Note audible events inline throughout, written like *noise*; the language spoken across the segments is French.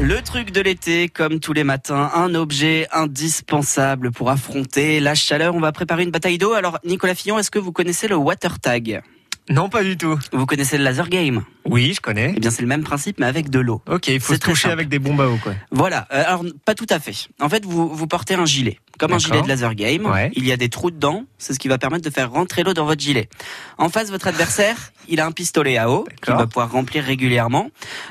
Le truc de l'été, comme tous les matins, un objet indispensable pour affronter la chaleur. On va préparer une bataille d'eau. Alors, Nicolas Fillon, est-ce que vous connaissez le water tag? Non, pas du tout. Vous connaissez le laser game? Oui, je connais. Eh bien, c'est le même principe, mais avec de l'eau. Ok, il faut C'est se très toucher simple. avec des bombes à eau, quoi. Voilà. Euh, Alors, pas tout à fait. En fait, vous, vous portez un gilet. Comme un gilet de laser game. Ouais. Il y a des trous dedans. C'est ce qui va permettre de faire rentrer l'eau dans votre gilet. En face, votre adversaire, *laughs* il a un pistolet à eau qu'il va pouvoir remplir régulièrement.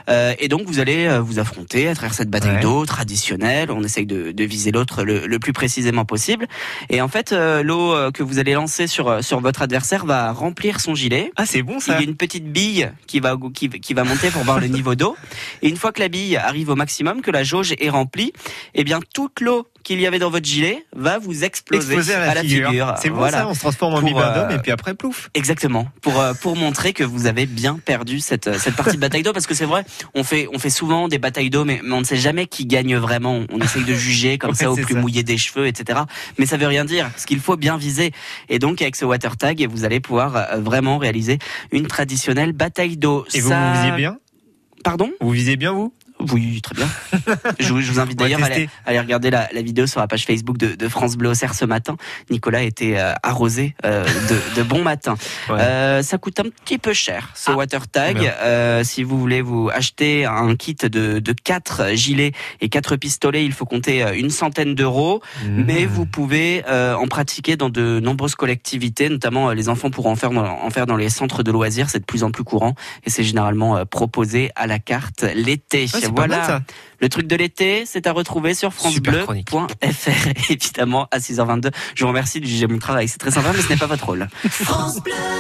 Euh, et donc, vous allez euh, vous affronter à travers cette bataille Ouais. d'eau traditionnelle. On essaye de, de viser l'autre le, le plus précisément possible. Et en fait, euh, l'eau euh, que vous allez lancer sur, euh, sur votre adversaire va remplir son gilet. Ah, c'est bon Il ça. y a une petite bille qui va, qui, qui va monter pour voir le *laughs* niveau d'eau. Et une fois que la bille arrive au maximum, que la jauge est remplie, eh bien, toute l'eau qu'il y avait dans votre gilet va vous exploser, Exploser à la, figure. C'est bon Voilà. ça, on se transforme en bibendum euh, et puis après, plouf. Exactement. Pour, euh, pour montrer que vous avez bien perdu cette, euh, cette partie de bataille d'eau. Parce que c'est vrai, on fait, on fait souvent des batailles d'eau, mais, mais on ne sait jamais qui gagne vraiment. On essaye de juger comme Ouais, ça au plus ça. mouillé des cheveux, etc. Mais ça veut rien dire. Ce qu'il faut bien viser. Et donc, avec ce water tag, vous allez pouvoir euh, vraiment réaliser une traditionnelle bataille d'eau. Et vous, Ça- vous visez bien? Pardon? Vous visez bien, vous? Oui, très bien. *laughs* je, vous- je vous invite d'ailleurs à aller, tester. à aller regarder la, la vidéo sur la page Facebook de, de France Bleu Auxerre ce matin. Nicolas était euh, arrosé euh, de, de bon matin. Ouais. Euh, ça coûte un petit peu cher ce Ah. water tag. Euh, si vous voulez vous acheter un kit de, de 4 gilets et quatre pistolets, il faut compter une centaine d'euros. Mais Mmh. vous pouvez en pratiquer dans de nombreuses collectivités, notamment les enfants pourront en faire dans, en faire dans les centres de loisirs. C'est de plus en plus courant et c'est généralement proposé à la carte l'été. Ah, voilà. mal, ça. Le truc de l'été, c'est à retrouver sur francebleu.fr, *laughs* évidemment, à 6h22. Je vous remercie de juger mon travail. C'est très sympa, mais ce n'est pas votre rôle. *laughs*